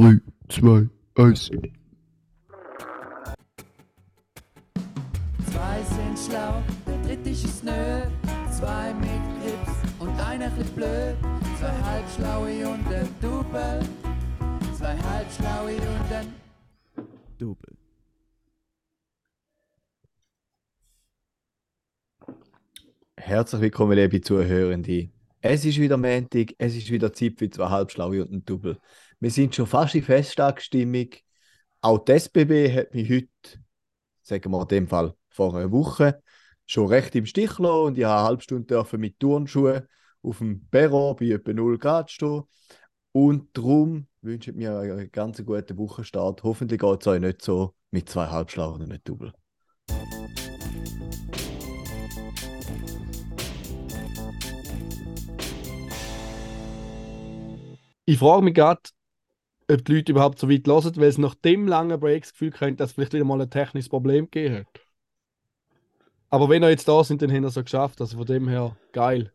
3, 2, 1. Zwei sind schlau, der dritte ist es nö. Zwei mit Grips und einer chli blöd. Zwei halbschlaue und ein Double. Zwei halbschlaue und ein Double. Herzlich willkommen, liebe Zuhörende. Es ist wieder Montag, es ist wieder Zeit für zwei Halbschlaue und ein Double. Wir sind schon fast in Festtagsstimmung. Auch die SBB hat mich heute, sagen wir in dem Fall vor einer Woche, schon recht im Stich gelassen und ich habe eine halbe Stunde mit Turnschuhen auf dem Perron bei etwa 0 Grad stehen. Und darum wünsche ich mir einen ganz guten Wochenstart. Hoffentlich geht es euch nicht so mit zwei Halbschlauen einem Double. Ich frage mich gerade, ob die Leute überhaupt so weit hören, weil es nach dem langen Break das Gefühl könnte, dass es vielleicht wieder mal ein technisches Problem gegeben hat. Aber wenn ihr jetzt da sind, dann haben wir es so geschafft. Also von dem her geil.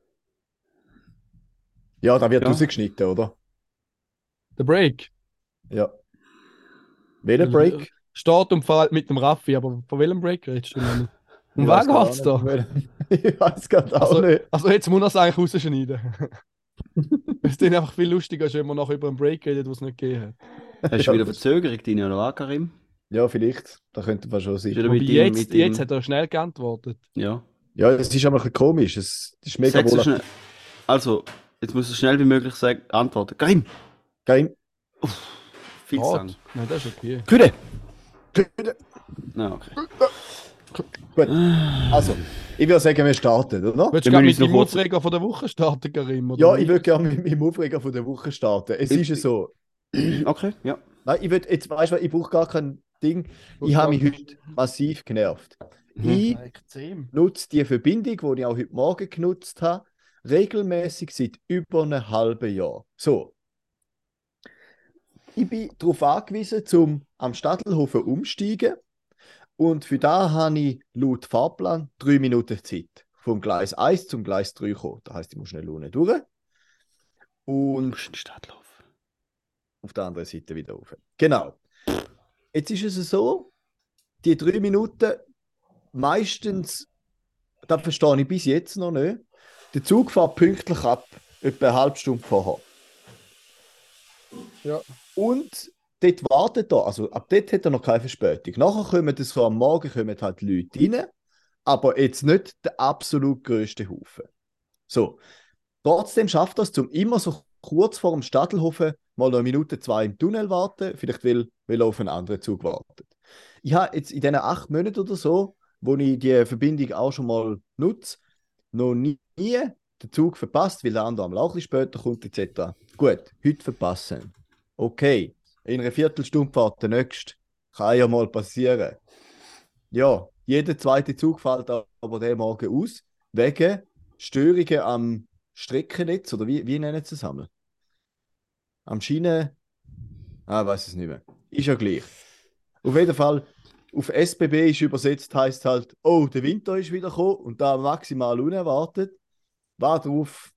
Ja, da wird Ja. rausgeschnitten, oder? Der Break Ja. Welcher Break? steht und fällt mit dem Raffi, aber von welchem Break redest du denn? Um was geht's da? Ich weiß gerade auch Also, nicht. also jetzt muss er es eigentlich rausschneiden. es ist einfach viel lustiger, wenn man noch über einen Break redet, was es nicht gegeben hat. Hast du wieder Verzögerung drin, oder was, Karim? Ja, vielleicht. Da könnte man schon sein. Wobei mit ihm, jetzt, jetzt hat er schnell geantwortet. Ja. Ja, es ist aber ein bisschen komisch. Es ist mega wohl. schnell. Also, jetzt musst du so schnell wie möglich sagen, antworten. Karim! Kein. Viel zu lang. Nein, das ist okay. Küde! Na, okay. Gut. Also, ich würde sagen, wir starten, oder? Willst du Wir gerade mit dem Aufreger von der Woche starten, Karim? oder Ja, ich würde gerne mit meinem Aufreger von der Woche starten. Es Ich- ist ja so. Okay, ja. Nein, ich würde, jetzt weißt du, ich brauche gar kein Ding. Ich habe mich heute massiv genervt. Mhm. Ich nutze die Verbindung, die ich auch heute Morgen genutzt habe, regelmäßig seit über einem halben Jahr. So. Ich bin darauf angewiesen, zum am Stadtelhofen umsteigen. Und für da habe ich laut Fahrplan drei Minuten Zeit. Vom Gleis 1 zum Gleis 3 kommen. Das heisst, ich muss schnell unten durch. Du Und musst in die Stadt laufen. auf der anderen Seite wieder rauf. Genau. Jetzt ist es so, die drei Minuten meistens, das verstehe ich bis jetzt noch nicht, der Zug fährt pünktlich ab, etwa eine halbe Stunde vorher. Ja. Und dort wartet er, also ab dort hat er noch keine Verspätung. Nachher kommen das so am Morgen kommen halt Leute rein, aber jetzt nicht der absolut größte Haufen. So. Trotzdem schafft er es, zum immer so kurz vor dem Stadtelhofen mal noch eine Minute, zwei im Tunnel warten, vielleicht weil er auf einen anderen Zug wartet. Ich habe jetzt in diesen acht Monaten oder so, wo ich die Verbindung auch schon mal nutze, noch nie den Zug verpasst, weil der andere am Lauch später kommt, etc. Gut, heute verpassen. Okay, in einer Viertelstunde fährt der nächste. Kann ja mal passieren. Ja, jeder zweite Zug fällt aber den Morgen aus, wegen Störungen am Streckennetz, oder wie, wie nennen sie es einmal? Am Schiene. Ah, weiß es nicht mehr. Ist ja gleich. Auf jeden Fall, auf SBB ist übersetzt, heißt halt, oh, der Winter ist wieder gekommen und da maximal unerwartet, was darauf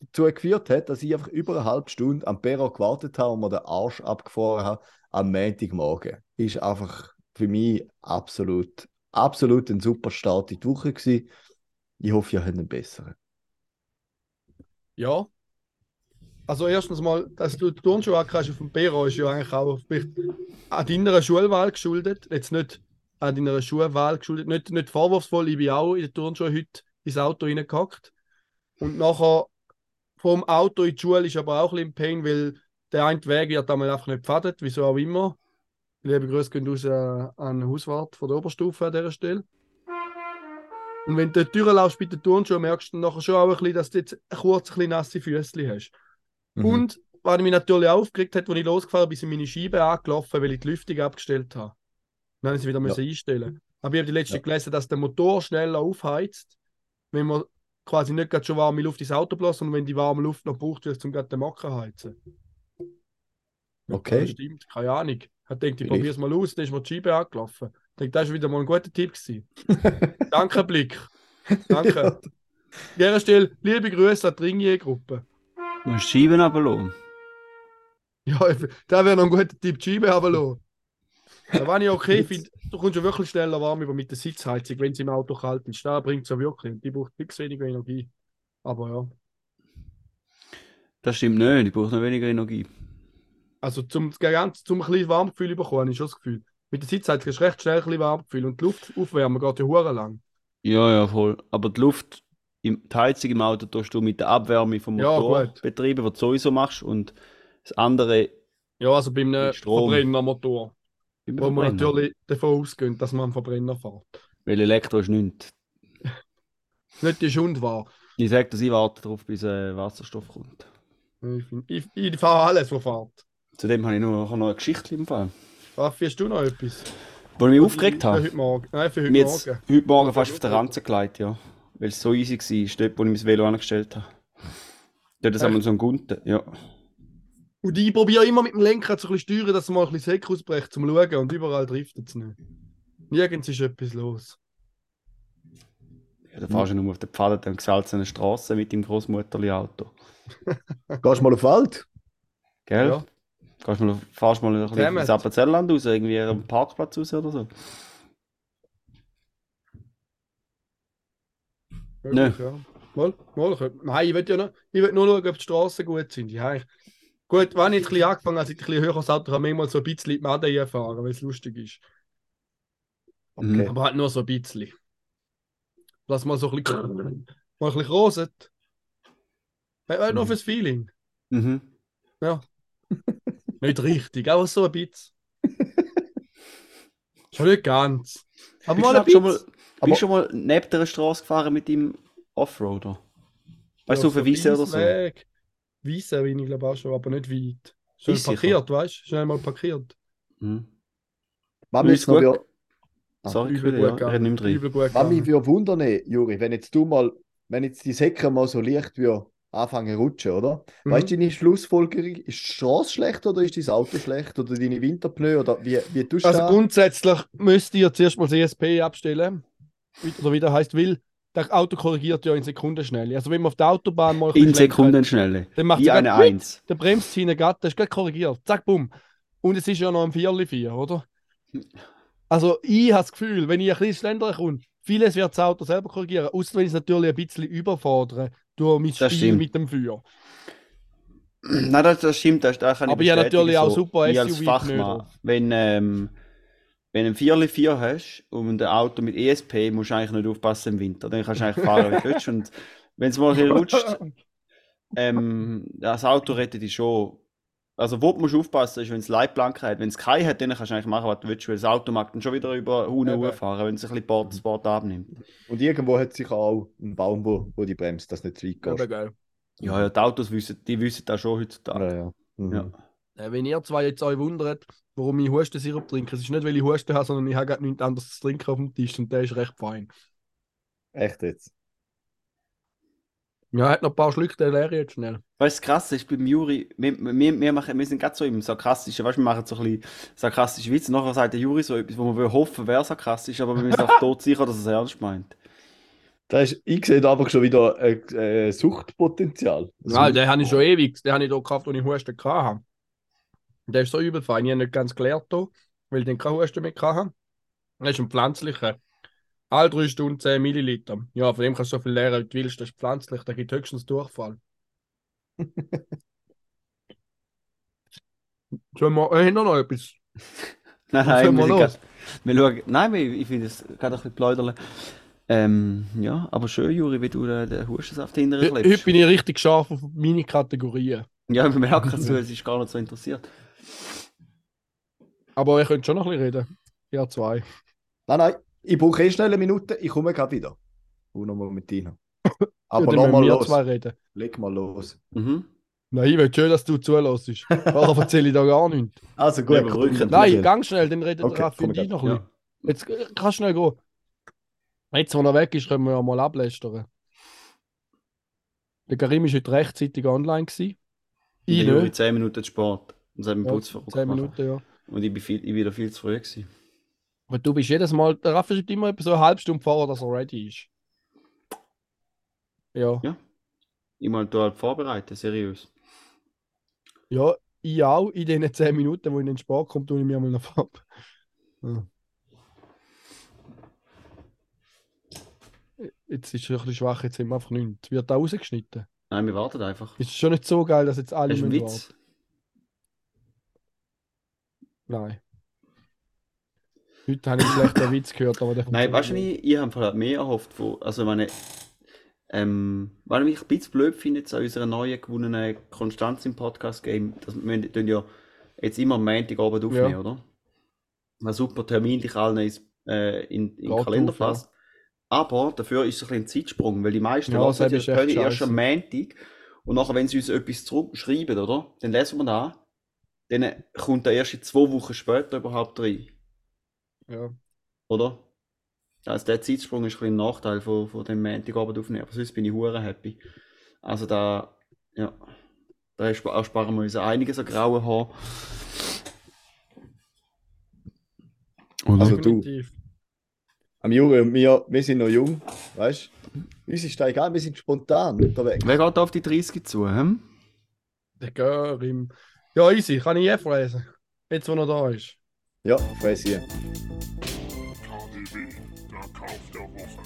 dazu geführt hat, dass ich einfach über eine halbe Stunde am Perro gewartet habe und mir den Arsch abgefahren habe am Montagmorgen. Ist einfach für mich absolut, absolut ein super Start in die Woche gewesen. Ich hoffe, ihr habt einen besseren. Ja. Also erstens mal, dass du die Turnschuhe hast auf dem Perro ist ja eigentlich auch an deiner Schulwahl geschuldet. Jetzt nicht an deiner Schuhwahl geschuldet. Nicht, nicht vorwurfsvoll, ich bin auch in den Turnschuhe heute ins Auto reingehackt. Und nachher vom Auto in die Schule ist aber auch ein bisschen Pain, weil der eine Weg wird einmal einfach nicht gepfadet, wieso auch immer. Liebe Grüße gehen raus äh, an den Hauswart von der Oberstufe an dieser Stelle. Und wenn du die Tür laufst bei den Turnschuhen, merkst du nachher schon auch ein bisschen, dass du jetzt kurz ein bisschen nasse Füße hast. Mhm. Und was mich natürlich aufgeregt hat, als ich losgefahren bin, sind meine Scheiben angelaufen, weil ich die Lüftung abgestellt habe. Dann habe ich sie wieder müssen einstellen. Aber ich habe die letzte Ja. gelesen, dass der Motor schneller aufheizt, wenn man quasi nicht gerade schon warme Luft ins Auto bläst, sondern wenn die warme Luft noch braucht, wird es zum gerade den Mocker heizen. Das Okay. stimmt, keine Ahnung. Ich denke, ich probiere es mal aus, dann ist mir die Scheibe angelaufen. Ich denke, das war wieder mal ein guter Tipp. Gewesen. Danke, Blick. Danke. An dieser Stelle, liebe Grüße an die Ringier-Gruppe. Du musst die Scheiben runterlassen. Ja, da wäre noch ein guter Tipp, die Scheibe haben lassen. Da war ich okay finde, du kommst ja wirklich schneller warm über mit der Sitzheizung, wenn es im Auto kalt ist. Da bringt es ja wirklich. Und die braucht fix weniger Energie. Aber ja. Das stimmt nicht, ich brauche noch weniger Energie. Also zum, ganz, zum ein bisschen Warmgefühl zu bekommen, ich schon das Gefühl. Mit der Sitzheizung du recht schnell ein bisschen Warmgefühl und die Luft aufwärmen geht ja hure lang. Ja, ja, voll. Aber die Luft, im, die Heizung im Auto tust du mit der Abwärme vom Ja, Motor gut. betreiben, was du sowieso machst. Und das andere Ja, also bei einem Mit Strom. Verbrennermotor, beim wo man natürlich davon ausgeht, dass man einen Verbrenner fährt. Weil Elektro ist nichts. Nicht die Schund war. Ich sage, dass ich warte darauf, bis äh, Wasserstoff kommt. Ich, find- ich, ich fahre alles, was fährt. Zudem habe ich noch, noch eine Geschichte im Fall. Raffi, hast du noch etwas? Wo ich mich aufgeregt habe. heute Morgen. Nein, für heute Mir jetzt Morgen. heute Morgen fast auf der Ranze gelegt, ja. Weil es so easy war, dort, wo ich mein Velo angestellt habe. Dort haben wir so einen Gunten, ja. Und ich probiere immer mit dem Lenkrad so ein bisschen steuern, dass mal ein bisschen Säck ausbricht, zum Schauen und überall driftet es nicht. Nirgends ist etwas los. ja da fahrst du nur auf der Pfade und gesalzenen Straße mit dem Großmutterli-Auto. Gehst du mal auf den Wald? Gell? Ja. Gehst mal, fahrst mal ein bisschen ins Appenzellerland raus, irgendwie am Parkplatz raus oder so. Möglich, ja. Mal, mal, Nein, ich will ja noch, ich will nur schauen, ob die Straßen gut sind. Ja, ich, gut, wenn ich jetzt ein bisschen angefangen habe, als ich ein bisschen höher das Auto, kann ich manchmal so ein bisschen die Madeira fahren, weil es lustig ist. Okay. Aber halt nur so ein bisschen. Lass mal so ein bisschen, mal ein bisschen roset. Halt halt nur Mhm. fürs Feeling. Mhm. Nicht richtig, aber so ein bisschen. Schon nicht ganz. Aber Bist mal ein schon mal, bisschen. Aber- bist du schon mal neben der Straße gefahren mit dem Offroader? Weißt du, auf der Wiese oder so? Weg. Bin ich glaube auch schon, aber nicht weit. Schnell Ist sicher. parkiert, weißt du? Schnell mal parkiert. Mhm. Was mich noch Ah, Sorry, Übel ja. gut was mich würde wundern, Juri, wenn jetzt du mal, wenn jetzt die Säcke mal so leicht wie anfangen zu rutschen, oder? Mhm. Weißt du deine Schlussfolgerung? Ist die Straße schlecht oder ist dein Auto schlecht oder deine Winterpneu oder wie, wie tust du Also das? grundsätzlich müsst ihr zuerst mal das ESP abstellen. Oder wie das heißt, weil das Auto korrigiert ja in Sekundenschnelle. Also wenn man auf der Autobahn mal In Sekundenschnelle. Dann macht eine Eins. Der bremst seine Gatte, das ist gleich korrigiert. Zack, bumm. Und es ist ja noch ein Vierli vier, oder? Also ich habe das Gefühl, wenn ich ein bisschen schneller komme, vieles wird das Auto selber korrigieren. Außer wenn ich es natürlich ein bisschen überfordere durch mein Das Spiel stimmt. mit dem Feuer. Nein, das, das stimmt, das, das kann Aber ich bestätigen, natürlich auch so, super ich als SUV Fachmann, wenn, ähm, wenn du ein 4x4 hast und ein Auto mit ESP, musst du eigentlich nicht aufpassen im Winter. Dann kannst du eigentlich fahren, wie du willst. Und wenn es mal ein bisschen rutscht, ähm, das Auto rettet dich schon. Also, wo du musst aufpassen ist, wenn es Leitplanken hat. Wenn es keine hat, dann kannst du eigentlich machen, was du willst, weil das Auto mag dann schon wieder über Eben. fahren, wenn es ein bisschen Bord, das Bord abnimmt. Und irgendwo hat sich auch ein Baum, wo, wo die bremst, dass nicht zu weit geht. geil. Ja, ja, die Autos wissen, die wissen das schon heutzutage. Ja, ja. Mhm. Ja. Wenn ihr zwei jetzt euch wundert, warum ich Hustensirup trinke, es ist nicht, weil ich Husten habe, sondern ich habe gerade nichts anderes zu trinken auf dem Tisch und der ist recht fein. Echt jetzt. Ja, hat noch ein paar Schlücke, der leere jetzt schnell. Weißt du, krass ist beim Juri, wir, wir, wir, machen, wir sind gerade so im Sarkastischen, weißt du, wir machen so ein bisschen sarkastische Witze. Nachher sagt der Juri so etwas, wo man will hoffen, wäre sarkastisch, aber wir sind auch tot sicher, dass er es ernst meint. Da ist, ich sehe da aber schon wieder ein äh, Suchtpotenzial. Ja, den habe ich schon ewig, den habe ich da gekauft, als ich Husten hatte. Der ist so übel fein, ich habe nicht ganz gelernt hier, weil ich den keinen Husten mehr hatte. Das ist ein pflanzlicher. Alle drei Stunden 10 Milliliter. Ja, von dem kannst du so viel lernen, wie du willst. Das ist pflanzlich, da gibt höchstens Durchfall. Sollen wir, äh, noch etwas? Nein, nein, wir, los? grad, wir schauen, nein, wir- ich finde es gerade ein bisschen pläuderle. Ähm, ja, aber schön, Juri, wie du den, den Hustensaft hinterher Heute heute klebst. bin ich richtig scharf auf meine Kategorien. Ja, wir merken es, es ist gar nicht so interessiert. Aber ihr könnt schon noch ein bisschen reden. Ja, zwei. Nein, nein, ich brauche eh schnell eine Minute, ich komme gerade wieder. Uno Momentino. Aber ja, nochmal los. zwei reden. Leg mal los. Mhm. Nein, ich will schön, dass du zulässt. Warum erzähle ich da gar nichts? Also gut, Ja, komm, Nein, ganz schnell, dann redet Okay, Raffi und ich noch ein Ja. bisschen. Jetzt äh, kannst du schnell gehen. Jetzt, wo er weg ist, können wir ja mal ablästern. Der Karim ist heute rechtzeitig online. Gewesen. Ich Ich nicht. 10 Minuten zu es Ja, Putz verrückt 10 gemacht. Minuten, ja. Und ich bin, viel, ich bin wieder viel zu früh gewesen. Aber du bist jedes Mal, der Raffi schreibt immer so eine halbe Stunde vorher, dass er ready ist. Ja. Ich mal da halt vorbereiten, seriös. Ja, ich auch in den 10 Minuten, wo ich in den Sport komme, tue ich mir mal noch ab. Ja. Jetzt ist es ein bisschen schwach, jetzt haben wir einfach nichts. Wird da rausgeschnitten. Nein, wir warten einfach. Ist schon nicht so geil, dass jetzt alle du einen müssen Witz? warten. Nein. Heute habe ich einen schlechten Witz gehört, aber der Nein, weißt du, ich, ich habe mehr erhofft von, also meine, ähm, weil ich mich ein bisschen blöd finde jetzt an unserer neuen gewonnenen Konstanz im Podcast-Game, dass wir wir tun ja jetzt immer am Montagabend aufnehmen, Ja. oder? Was super terminlich allen ins, äh, in, in den Kalender auf, ja. passt. Aber dafür ist es ein bisschen ein Zeitsprung, weil die meisten Ja, echt Pödi erst am Montag und nachher, wenn sie uns etwas zurückschreiben, oder? Dann lesen wir das. Dann kommt er erst in zwei Wochen später überhaupt rein. Ja. Oder? Also der Zeitsprung ist ein, bisschen ein Nachteil von, von dem Montagabend aufnehmen, aber sonst bin ich hure happy. Also da, ja, da ersparen wir uns einiges an grauen Haar. Oder? Also du. Am Juri und wir, wir sind noch jung, weißt du? Uns ist da egal, wir sind spontan unterwegs. Wer geht auf die 30 zu? Hm? Der Görim. Ja, easy, kann ich eh fräsen. Jetzt, wo er da ist. Ja, fress hier. KDW, der Kauf der Woche.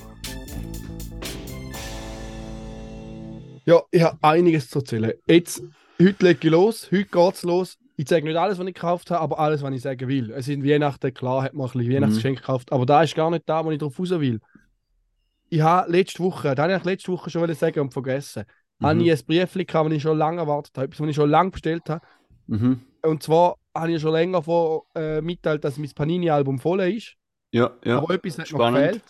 Ja, ich habe einiges zu erzählen. Jetzt, heute lege ich los, heute geht's los. Ich sage nicht alles, was ich gekauft habe, aber alles, was ich sagen will. Es sind Weihnachten, klar, hat man ein bisschen Weihnachtsgeschenk gekauft, aber da ist gar nicht da, wo ich drauf raus will. Ich habe letzte Woche, da habe ich letzte Woche schon sagen und vergessen, habe ich ein Briefchen gehabt, das ich schon lange erwartet habe, etwas, was ich schon lange bestellt habe. Mhm. Und zwar habe ich schon länger vor äh, mitteilt, dass mein Panini-Album voll ist. Ja, ja. Aber etwas hat noch spannend. gefehlt.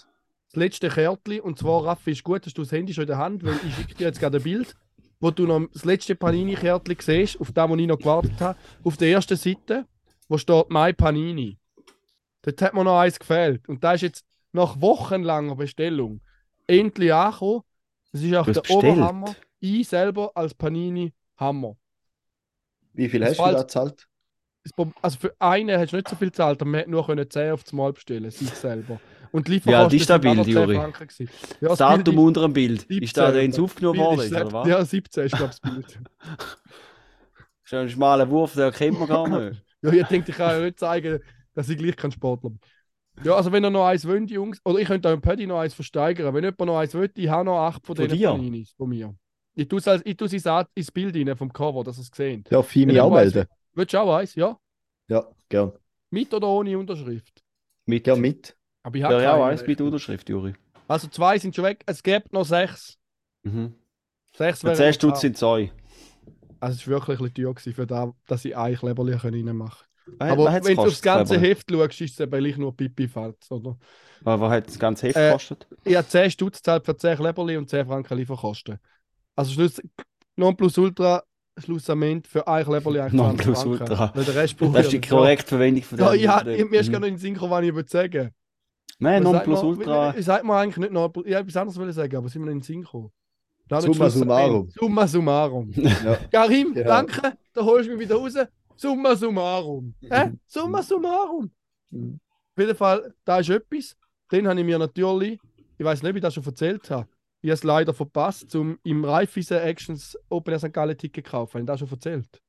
Das letzte Kärtchen, und zwar, Raffi, ist gut, hast du das Handy schon in der Hand, weil ich schicke dir jetzt gerade ein Bild, wo du noch das letzte Panini-Kärtchen siehst, auf das, wo ich noch gewartet habe. Auf der ersten Seite, wo steht «My Panini». Dort hat mir noch eins gefehlt. Und da ist jetzt nach wochenlanger Bestellung endlich angekommen. Das ist auch der bestellt? Oberhammer. Ich selber als Panini-Hammer. Wie viel Das hast du da gezahlt? Also für einen hast du nicht so viel gezahlt, aber man hätte nur können 10 auf das Mal bestellen, sich selber. Und die Ja, das ist stabil, sind auch noch 10 Juri. Ja, Das das Bild Datum unter dem Bild. 17, Ist da ins das aufgenommen Bild worden, ist oder was? Ja, 17 ist glaube ich das Bild. Ist ein schmaler Wurf, den kennt man gar nicht. ja, ich denke, ich kann ja nicht zeigen, dass ich gleich kein Sportler bin. Ja, also wenn ihr noch eins wollt, Jungs, oder ich könnte auch im Paddy noch eins versteigern. Wenn jemand noch eins will, ich habe noch acht von Von diesen dir? Paninis von mir. Ich tue es ins Bild rein vom Cover, dass ihr es sehen. Ja, Fimi Ja, auch weiß- melden. Willst du auch eins? Ja? Ja, gern. Mit oder ohne Unterschrift? Mit, Gern mit. Aber ich habe ja, ja, keine eins mit. Unterschrift, Juri. Also zwei sind schon weg. Es gibt noch sechs. Mhm. Sechs Für wären 10 noch Stutz sind zwei. Also es ist wirklich ein bisschen teuer für das, dass ich ein Kleberli reinmachen Was- Aber was hat's wenn du aufs gekostet, ganze Kleberli? Heft schaust, ist es eben nur Pipi-Falz, oder? Was, was hat das ganze Heft Äh, gekostet? Ich habe 10 Stutz gezahlt für 10 Kleberli und 10 Franken Lieferkosten. Also Schluss, Nonplusultra, Schlussament für ein Kleberli eigentlich 20 Nonplusultra. Der Das ist ich die ja korrekte Verwendung von Ja, dem- ja, ich, mir ist Mhm. gar nicht in den Sinn gekommen, was ich würde sagen. Nein, Nonplusultra. wie- wie Sagt man eigentlich nicht Nonplus... Ich hätte etwas anderes wollen sagen, aber sind wir nicht in den Sinn gekommen. Da nicht Summa summarum. Summa summarum. Ja. Karim, Ja. danke, da holst du mich wieder raus. Summa summarum. Hä? Summa summarum. Mhm. Auf jeden Fall, da ist etwas. Den habe ich mir natürlich, ich weiß nicht, ob ich das schon erzählt habe, ich habe es leider verpasst, zum im Raiffeisen Actions Open Air St. Gallen Ticket kaufen. Habe ich das schon erzählt?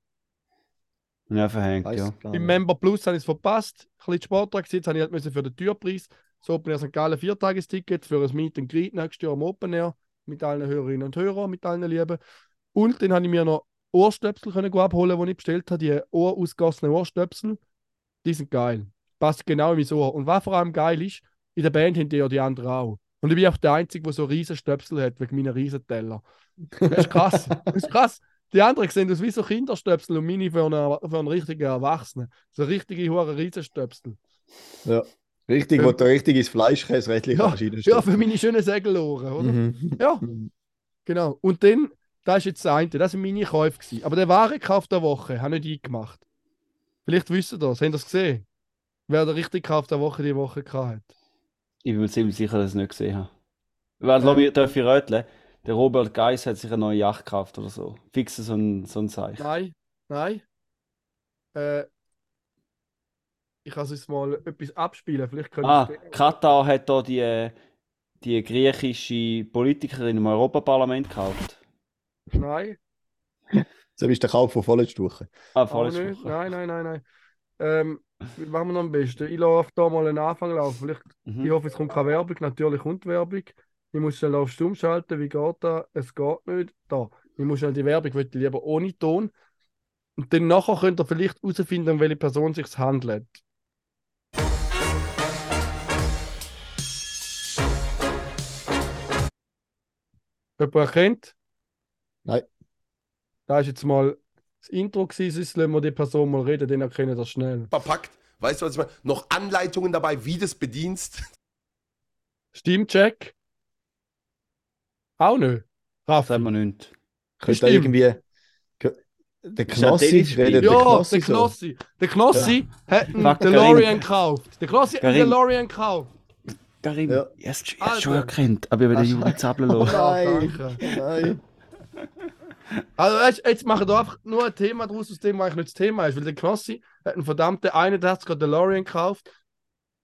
Ja, verhängt, Weiss ja. Im. Member Plus habe ich es verpasst. Ein bisschen Sporttag jetzt habe ich halt müssen für den Türpreis. Das Open Air St. Gallen Viertagesticket für ein Meet and Greet nächstes Jahr am Open Air mit allen Hörerinnen und Hörern, mit allen Lieben. Und dann habe ich mir noch Ohrstöpsel können abholen, die ich bestellt habe. Die ohrausgossenen Ohrstöpsel. Die sind geil. Passt genau in mein Ohr. Und was vor allem geil ist, in der Band haben die ja die anderen auch. Und ich bin auch der Einzige, der so riesen Stöpsel hat, wegen meiner Riesenteller. Das ist krass. Das ist krass. Die anderen sehen aus wie so Kinderstöpsel und meine für einen, für einen richtigen Erwachsenen. So richtige hohe Riesenstöpsel. Ja. Richtig, wo du richtig ins Fleischkäse rechtlich Ja, Ja, für meine schönen Segelohren, oder? Mhm. Ja, genau. Und dann, das ist jetzt das eine, das sind meine Käufe gewesen. Aber der Warenkauf der Woche habe ich nicht eingemacht. Vielleicht wisst ihr das, habt ihr das gesehen? Wer der richtige Kauf der Woche die Woche gehabt hat. Ich bin mir ziemlich sicher, dass ich es nicht gesehen habe. Weil, glaub ich, darf ich röteln? Der Robert Geis hat sich eine neue Yacht gekauft oder so. Fix so ein, so ein Zeichen. Nein, nein. Äh, ich kann jetzt mal etwas abspielen. Vielleicht könnt Ah, Katar hat da die, die griechische Politikerin im Europaparlament gekauft. Nein. So ist der Kauf von vorletzter Woche. Ah, vorletzte nicht. Woche. Nein, nein, nein, nein. Ähm, machen wir noch am besten? Ich lasse da mal einen Anfang laufen. Vielleicht, Mhm. Ich hoffe, es kommt keine Werbung. Natürlich kommt Werbung. Ich muss schnell auf Stumm schalten. Wie geht das? Es geht nicht. Da. Ich muss schnell die Werbung, ich lieber ohne Ton. Und dann nachher könnt ihr vielleicht herausfinden, um welche Person es sich handelt. Jemand erkennt? Nein. Da ist jetzt mal das Intro gewesen, sonst lassen wir die Person mal reden, dann erkennen das schnell. verpackt. Weißt du, was ich meine? Noch Anleitungen dabei, wie du es bedienst. Stimmcheck? Auch nicht. Das Raffi. haben wir nicht. Könnte irgendwie. Der Ist ja Knossi, redet der Ja, Knossi der so. Knossi. Der Knossi hat einen DeLorean gekauft. Der Knossi hat einen. DeLorean gekauft. Karim, Ja. ja. Alter. hast schon erkannt, aber ich will den Juri zappeln Oh lassen. nein. nein. Also weißt, jetzt machen wir einfach nur ein Thema draus, aus dem eigentlich nicht das Thema ist. Weil der Knossi hat einen verdammten 81er DeLorean gekauft.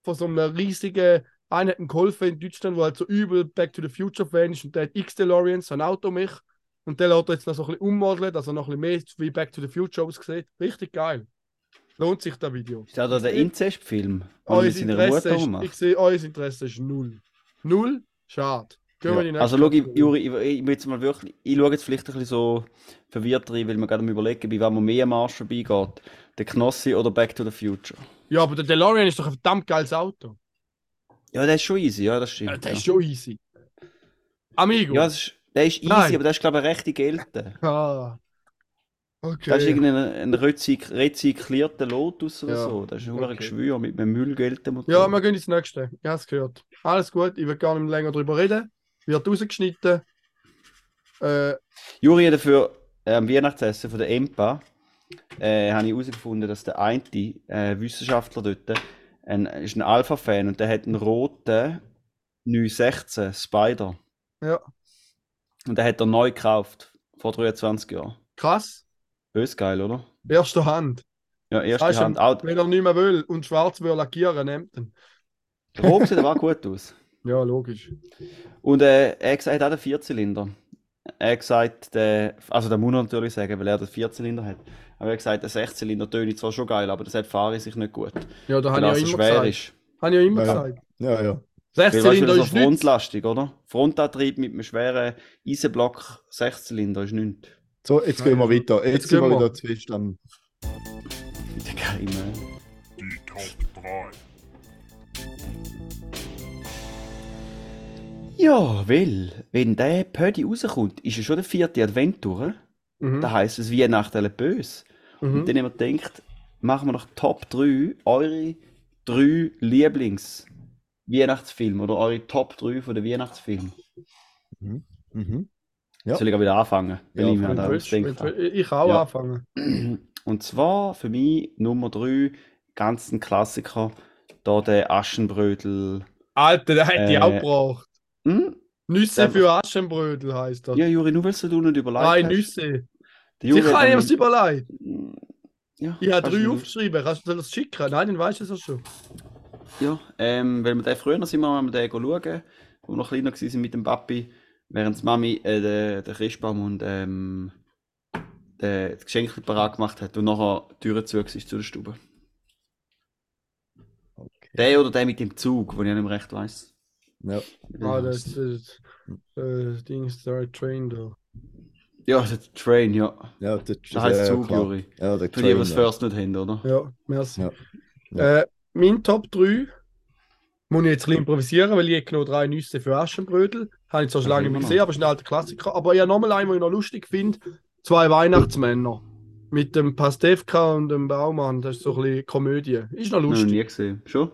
Von so einem riesigen, einer hat einen geholfen in Deutschland, wo halt so übel Back to the Future Fan ist und der hat X DeLoreans, so ein Auto mich. Und der lässt er jetzt noch so ein bisschen ummodeln, dass er noch ein bisschen mehr wie Back to the Future aussieht. Richtig geil. Lohnt sich das Video. Ist das da der er Euer Interesse, ist, ich sehe, euer Interesse ist null. Null? Schade. Ja, Also, schau. Juri, ich, ich, jetzt mal wirklich, ich schaue jetzt vielleicht ein bisschen so verwirrt rein, weil wir gerade überlegen, bei wem man mehr am Arsch vorbeigeht. Der Knossi oder Back to the Future? Ja, aber der DeLorean ist doch ein verdammt geiles Auto. Ja, der ist schon easy, ja, das stimmt. Ja, der ja. ist schon easy. Amigo. Ja, das ist, der ist easy, Nein. aber der ist, glaube ich, recht gelte. Ah. Okay. Das ist irgendein ein rezyk rezyklierter Lotus oder Ja, so. Das ist ein okay. Geschwür mit einem Müllgeltenmotor. Ja, wir gehen ins nächste. Ich habe es gehört. Alles gut, ich will gar nicht länger darüber reden. Wird rausgeschnitten. Äh, Juri dafür äh, am Weihnachtsessen von der EMPA äh, habe ich herausgefunden, dass der eine äh, Wissenschaftler dort ein, ist ein Alpha-Fan und der hat einen roten 916 Spider. Ja. Und den hat er neu gekauft, vor 23 Jahren. krass. Bös geil, oder? Erster Hand. Ja, erste Weißt Hand. Wenn er nicht mehr will und schwarz will lackieren, nimmt ihn. rot sieht aber auch gut aus. Ja, logisch. Und äh, er hat er auch den Vierzylinder. Er hat gesagt, der, also der muss er natürlich sagen, weil er den Vierzylinder hat. Aber er hat gesagt, der Sechszylinder tönt zwar schon geil, aber das hat fahre ich sich nicht gut. Ja, da Weil habe er ich so ja immer ist. Habe ich ja immer Ja, ja. gesagt. Ja, ja. Weißt du, Sechszylinder das ist nichts. frontlastig, oder? Frontantrieb mit einem schweren Eisenblock Sechszylinder ist nichts. So, jetzt gehen wir weiter. Jetzt, Jetzt gehen wir. wieder zwischen. Der äh. Die Top 3. Ja, weil, wenn der Pödi rauskommt, ist ja schon der vierte Advent durch. Mhm. Da heisst es Weihnachten böse. Mhm. Und dann haben wir gedacht, machen wir noch Top 3, eure drei Lieblings-Weihnachtsfilme oder eure Top 3 von den Weihnachtsfilmen. Mhm. Ja. Soll ich auch wieder anfangen? Ja, ich mir willst. Ich auch Ja. anfangen. Und zwar für mich Nummer 3, ganz ein Klassiker, da der Aschenbrödel. Alter, der hätte ich Äh, auch gebraucht. Hm? Nüsse für Aschenbrödel heißt das. Ja, Juri, nur weil du nicht überlegt Drei hast. Nüsse. Der Juri ich mir nämlich- das überlegt. Ja, Ich habe drei aufgeschrieben. Kannst du das schicken? Nein, den weißt du das schon. Ja, ähm, weil wir den früher sind wir mal den schauen, wo wir noch kleiner waren mit dem Papi, während die Mami äh, den, den Christbaum und ähm, den, das Geschenk parat gemacht hat und nachher die Türe zu war zu der Stube. Okay. Der oder der mit dem Zug, wo ich nicht mehr recht weiss. Ja. Ah, das das, das Ding ist der Train da. Ja, der Train, ja. Ja, das, Das heisst ja, Zug. Juri. Ja, der Für die, es Train, ja. First nicht haben, oder? Ja, merci. Ja. Ja. Äh, mein Top 3 muss ich jetzt ein bisschen improvisieren, weil ich noch drei Nüsse für Aschenbrödel. Habe ich zwar schon lange nicht noch. gesehen, aber ist ein alter Klassiker. Aber ja, nochmal einen, den ich noch lustig finde: Zwei Weihnachtsmänner. Mit dem Pastewka und dem Baumann. Das ist so ein bisschen Komödie. Ist noch Noch lustig. nie gesehen. Schon?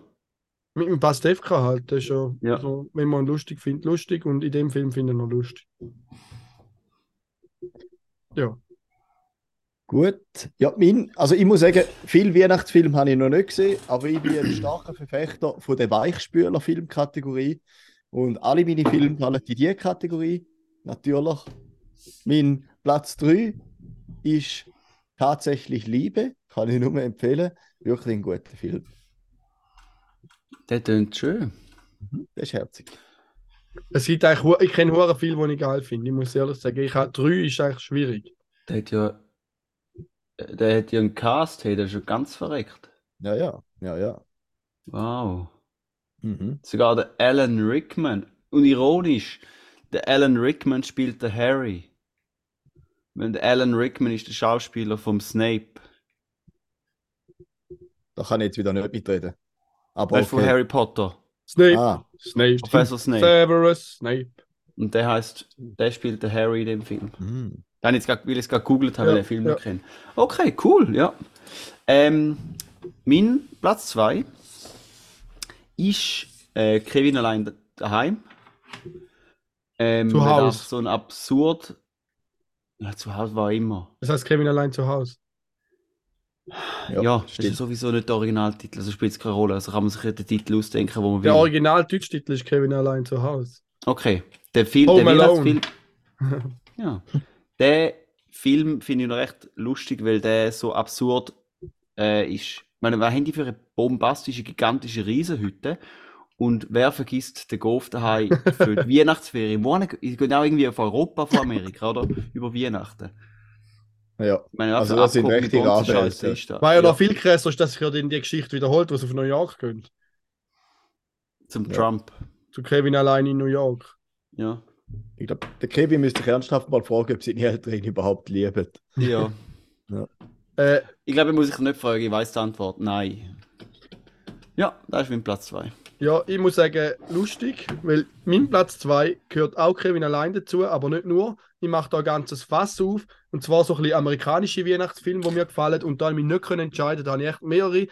Mit dem Pastewka halt. Das ist schon, Ja. also, wenn man lustig findet, lustig. Und in dem Film finde ich ihn noch lustig. Ja. Gut. Ja, mein, also ich muss sagen, viel Weihnachtsfilm habe ich noch nicht gesehen, aber ich bin ein starker Verfechter von der Weichspüler-Filmkategorie. Und alle meine Filme fallen in diese Kategorie. Natürlich. Mein Platz 3 ist tatsächlich Liebe. Kann ich nur empfehlen. Wirklich ein guter Film. Der tönt schön. Das ist herzig. Es gibt eigentlich, ich kenne hure viel, die ich geil finde. Ich muss ehrlich sagen, ich habe drei ist eigentlich schwierig. Der hat ja äh, der hat ja einen Cast, hey, der ist schon ganz verreckt. Ja, ja, ja, ja. Wow. Mhm. Sogar der Alan Rickman. Und ironisch, der Alan Rickman spielt den Harry. Weil der Alan Rickman ist der Schauspieler vom Snape. Da kann ich jetzt wieder nicht mitreden. Aber Weißt du, von okay. Harry Potter. Snape. Ah, Snape. Professor Snape. Severus Snape. Und der heißt, der spielt den Harry in dem Film. mhm. Da habe ich jetzt grad, weil ich es gerade gegoogelt habe, Ja, weil ich den Film ja. nicht kenne. Okay, cool, ja. Ähm, mein Platz 2 ist äh, Kevin allein daheim. Ähm, Zu weil Haus. das So ein absurd. Ja, zu Hause war immer. Das heißt Kevin allein zu Hause. Ja, das stimmt. ist sowieso nicht der Originaltitel, also spielt es keine Rolle. Also kann man sich den Titel ausdenken, wo man Der will. Original-Deutsch-Titel ist Kevin allein zu Hause. Okay, der Film, Home der. Weihnachtsfilm. ja, der Film finde ich noch recht lustig, weil der so absurd äh, ist. Ich meine, was haben die für eine bombastische, gigantische Riesenhütte? Und wer vergisst den Golf daheim für die Weihnachtsferien? Die gehen auch irgendwie auf Europa von Amerika, oder? Über Weihnachten. Ja. Ich meine, Also das sind richtige Anwälte. Weil ja noch viel krasser ist, dass sich ja dann die Geschichte wiederholt, was auf New York geht. Zum Ja. Trump. Zu Kevin allein in New York. Ja. Ich glaube, der Kevin müsste sich ernsthaft mal fragen, ob seine Eltern ihn überhaupt lieben. Ja. Äh, Ich glaube, ich muss sich nicht fragen, ich weiß die Antwort. Nein. Ja, da ist mein Platz 2. ja, ich muss sagen, lustig, weil mein Platz 2 gehört auch Kevin allein dazu, aber nicht nur. Ich mache da ein ganzes Fass auf. Und zwar so ein bisschen amerikanische Weihnachtsfilme, die mir gefallen. Und da habe ich mich nicht können entscheiden. Da habe ich echt mehrere.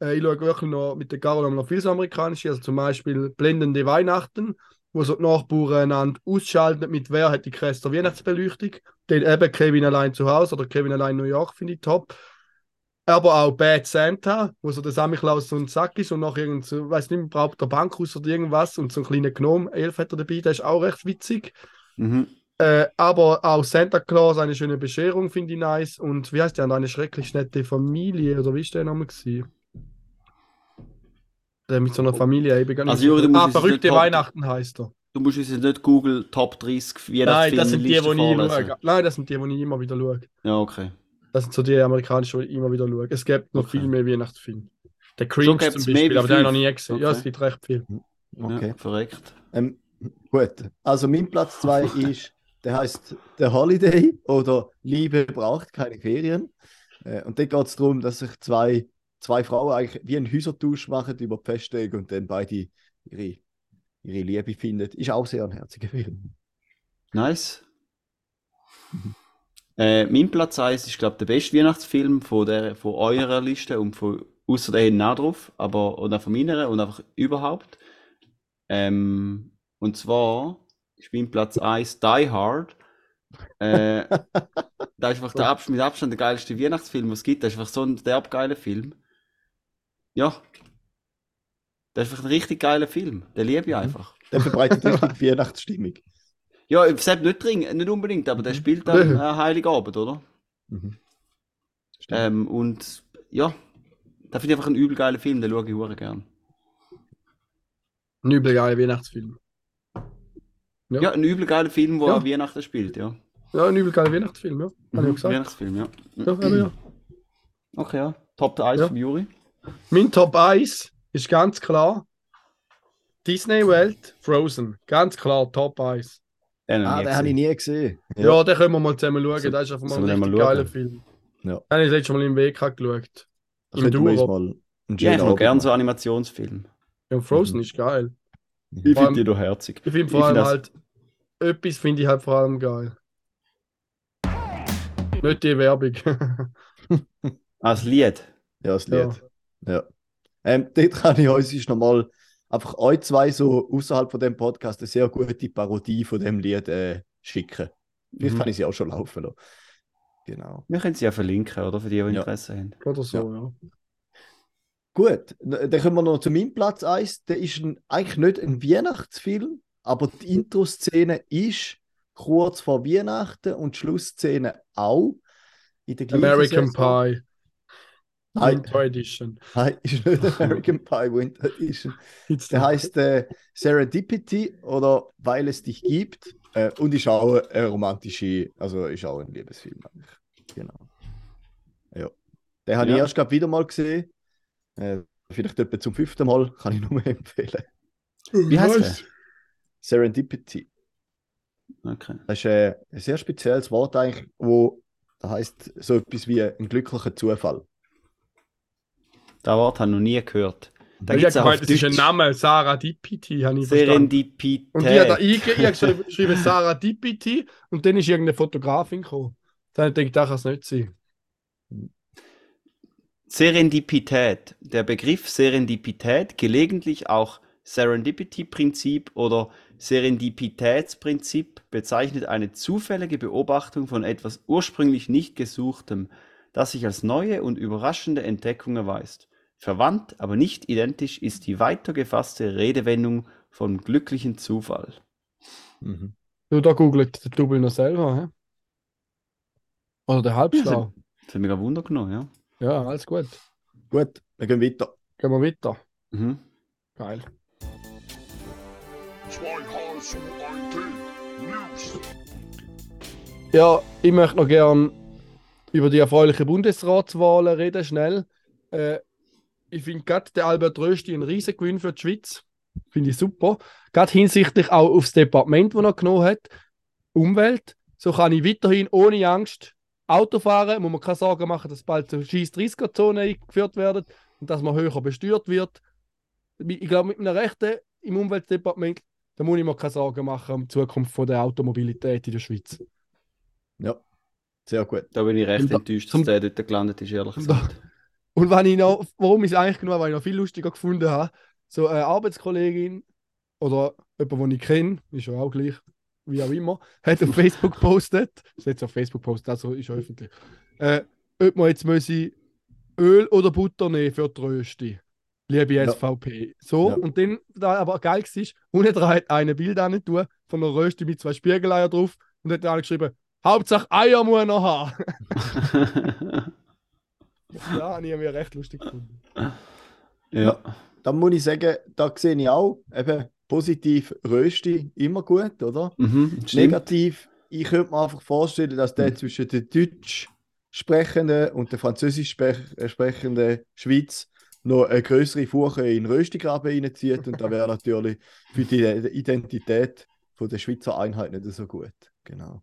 Äh, ich schaue wirklich noch mit der Carol noch viel so amerikanische. Also zum Beispiel Blendende Weihnachten, wo so die Nachbarn einander ausschalten mit wer hat die krasse Weihnachtsbeleuchtung. Dann eben Kevin allein zu Hause oder Kevin allein New York finde ich top. Aber auch Bad Santa, wo so der Samichlaus so ein Sack ist und nach irgend so, weiß nicht, braucht der Bank aus oder irgendwas und so ein kleiner Gnome, Elf hat er dabei, der ist auch recht witzig. Mhm. Äh, aber auch Santa Claus, eine schöne Bescherung, finde ich nice. Und wie heißt der? Eine schrecklich nette Familie, oder wie ist der Name gewesen? Der mit so einer Familie eben gar nicht Also, Juri, du musst Ah, verrückte top- Weihnachten heißt er. Du musst uns jetzt nicht Google Top 30 Nein, Weihnachtsfilme das sind die, die ich schaue. Nein, das sind die, die ich immer wieder schaue. Ja, okay. Das sind so die amerikanischen, die ich immer wieder schaue. Es gibt noch Okay. viel mehr Weihnachtsfilme. Der Cringe gibt's zum Beispiel, aber den habe ich noch nie gesehen. Ja, Okay. es gibt recht viel. Okay. Ja, verreckt. Ähm, gut, also mein Platz 2 ist, der heißt The Holiday oder Liebe braucht keine Ferien. Äh, und da geht es darum, dass sich zwei, zwei Frauen eigentlich wie einen Häusertausch machen über die Festtage und dann beide ihre, ihre Liebe finden. Ist auch sehr ein herziger Film. Nice. Äh, mein Platz 1 ist, glaube ich, der beste Weihnachtsfilm von, der, von eurer Liste und von außer der auch drauf, aber und auch von meiner und einfach überhaupt. Ähm, und zwar ist mein Platz 1 Die Hard. Äh, da ist einfach der Abs mit Abstand der geilste Weihnachtsfilm, was es gibt. Das ist einfach so ein derb geiler Film. Ja. Das ist einfach ein richtig geiler Film. Den liebe ich einfach. Der verbreitet richtig Weihnachtsstimmung. Ja, ich selbst nicht dringend, nicht unbedingt, aber der spielt dann äh, Heiligabend, oder? Mhm. Ähm, und ja, da finde ich einfach einen übel geilen Film, den schaue ich hure gern. Ein übel geiler Weihnachtsfilm. Ja. Ja, ein übel geiler Film, wo Ja. an Weihnachten spielt, ja. Ja, ein übel geiler Weihnachtsfilm, ja. Habe ich ja gesagt. Weihnachtsfilm, ja. Ja, eben, ja. Okay, ja. Top 1 Ja. vom Juri. Mein Top 1 ist ganz klar Disney Welt Frozen. Ganz klar Top 1. Den Ah, habe den habe ich nie gesehen. Ja, den können wir mal zusammen schauen. So- das ist einfach mal ein richtig mal geiler? Film. Ja. Den habe ich letztes Mal im Weg geschaut. Da Im einen Ja, ich mag gerne so Animationsfilme. Ja, Frozen Mhm. ist geil. Ich finde die doch herzig. Ich finde Ich vor allem find das- halt, etwas finde ich halt vor allem geil. Nicht die Werbung. Das Lied. Ja, das Ja. Lied. Ja. Ähm, dort kann ich uns ist nochmal einfach euch zwei so außerhalb von dem Podcast eine sehr gute Parodie von dem Lied äh, schicken. Vielleicht Mhm. kann ich sie auch schon laufen lassen. Genau. Wir können sie ja verlinken, oder? Für die, die Ja. Interesse haben. Oder so, ja. Gut, dann kommen wir noch zu meinem Platz 1. Der ist ein, eigentlich nicht ein Weihnachtsfilm, aber die Intro-Szene ist kurz vor Weihnachten und die Schlussszene auch. In der gleichen American Saison. Pie. Winter Edition. nein, ist nicht American Pie Winter Edition. Der heißt äh, Serendipity oder Weil es dich gibt. Äh, und ist auch eine romantische, also ist auch ein Liebesfilm eigentlich. Genau. Den habe ich Ja. erst gerade wieder mal gesehen. Äh, vielleicht etwa zum fünften Mal, kann ich nur empfehlen. Wie heißt der? Serendipity. Okay. Das ist äh, ein sehr spezielles Wort eigentlich, wo das heißt so etwas wie ein glücklicher Zufall. Das Wort habe ich noch nie gehört. Da ich gibt es habe gemeint, das ist ein Name, Sarah Dipiti, habe ich. Serendipität. Und ich habe da eingegeben, ich habe geschrieben- geschrieben Sarah Dipiti und dann ist irgendeine Fotografin gekommen. Dann denke ich, das kann es nicht sein. Serendipität. Der Begriff Serendipität, gelegentlich auch Serendipity-Prinzip oder Serendipitätsprinzip, bezeichnet eine zufällige Beobachtung von etwas ursprünglich nicht Gesuchtem, das sich als neue und überraschende Entdeckung erweist. Verwandt, aber nicht identisch ist die weiter gefasste Redewendung vom glücklichen Zufall. Mhm. Du, da googelt der Double noch selber, hä? Oder der Halbschlau. Das hat mich ein Wunder genommen, ja. Ja, alles gut. Gut, wir gehen weiter. Gehen wir weiter. Mhm. Geil. Ja, ich möchte noch gern über die erfreulichen Bundesratswahlen reden, schnell. Äh, ich finde gerade der Albert Rösti ein riesen Gewinn für die Schweiz. Finde ich super. Gerade hinsichtlich auch aufs Departement, das er genommen hat. Umwelt. So kann ich weiterhin ohne Angst Auto fahren, muss man keine Sorgen machen, dass bald so scheiß 30er-Zone eingeführt werden und dass man höher besteuert wird. Ich glaube, mit einem Rechten im Umweltdepartement, da muss ich mir keine Sorgen machen um die Zukunft von der Automobilität in der Schweiz. Ja, sehr gut. Da bin ich recht Und da- enttäuscht, dass zum- der dort gelandet ist, ehrlich Und da- gesagt. Und wenn ich noch, warum ich es eigentlich genommen habe, weil ich noch viel lustiger gefunden habe, so eine Arbeitskollegin oder jemand, den ich kenne, ist ja auch gleich, wie auch immer, hat auf Facebook gepostet, ist jetzt auf Facebook gepostet, also ist öffentlich, äh, ob man jetzt müsse Öl oder Butter nehmen für die Rösti. Liebe Ja. SVP. So, Ja. und dann, da aber geil war, unten dran hat eine Bild tun von einer Rösti mit zwei Spiegeleiern drauf und hat dann geschrieben, Hauptsache Eier muss er noch haben. ja, habe ich mir recht lustig gefunden. ja. Dann muss ich sagen, da sehe ich auch eben positiv Rösti immer gut, oder? Mhm. Negativ, ich könnte mir einfach vorstellen, dass der zwischen der Deutsch sprechenden und der Französisch äh, sprechenden Schweiz noch eine größere Furche in Röstigraben reinzieht und da wäre natürlich für die Identität von der Schweizer Einheit nicht so gut. Genau.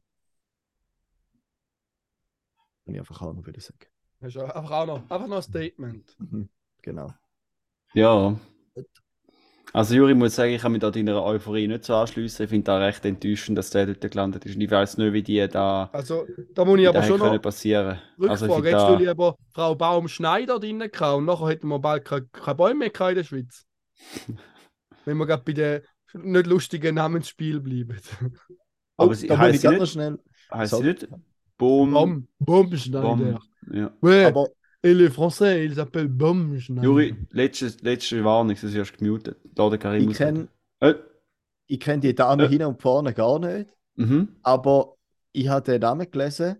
Kann ich einfach auch noch wieder sagen. Einfach auch noch, einfach noch ein Statement. Mhm. Genau. Ja. Also Juri, ich muss sagen, ich kann mich da deiner Euphorie nicht so anschließen. Ich finde da recht enttäuschend, dass der dort gelandet ist. Und ich weiß nicht, wie die da, Also, da muss ich aber schon können noch passieren. Also ich Rückfrage. finde Hättest du da, lieber Frau Baum-Schneider drin gehabt und nachher hätten wir bald keine, keine Bäume mehr in der Schweiz? Wenn wir gerade bei den nicht lustigen Namensspiel bleiben. aber Oh, sie da ich heißt nicht, schnell. heisst sie nicht Boom, Baum, Baum-Schneider. Bom. Ja. Aber et les Français, ils s'appellent Baum-Schneider. Juri, letzte, letzte Warnung, sie ist erst gemutet. Karim ich kenne Äh, ich kenn die Dame Äh. hin und vorne gar nicht. mhm. aber ich habe den Namen gelesen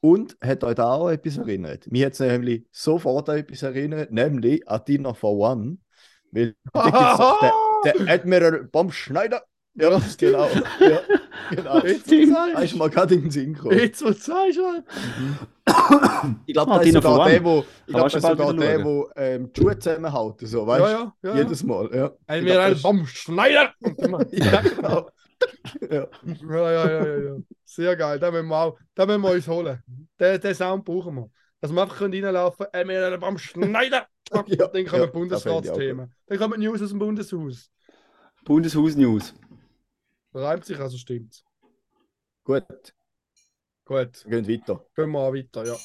und hat euch da auch etwas erinnert. Mir hat es nämlich sofort an etwas erinnert, nämlich an Dinner for One. Weil da gibt's doch den, der Admiral Bomb Schneider. Ja, genau. Ja, genau. Jetzt, Da du mir gerade in den Sinn gekommen. jetzt, wo du sagst, Mann. Ich glaube, Ah, das ist sogar der, wo, ich glaub, das sogar der, wo ähm, die Schuhe zusammenhalten. So, weißt Ja, ja, ja. Jedes Mal. Ja, Ein Ich mir ein. Und dann- ja genau. ja. Ja, ja, ja, ja. Sehr geil. Da müssen wir, auch, da müssen wir uns holen. Den, den Sound brauchen wir. Dass wir einfach reinlaufen können, wir beim Schneider. Ja, dann kommen ja, Bundesratsthemen. Dann kommen News aus dem Bundeshaus. Bundeshaus-News. Reimt sich also, stimmt's. Gut, Gut, wir gehen weiter. gehen wir auch weiter, ja.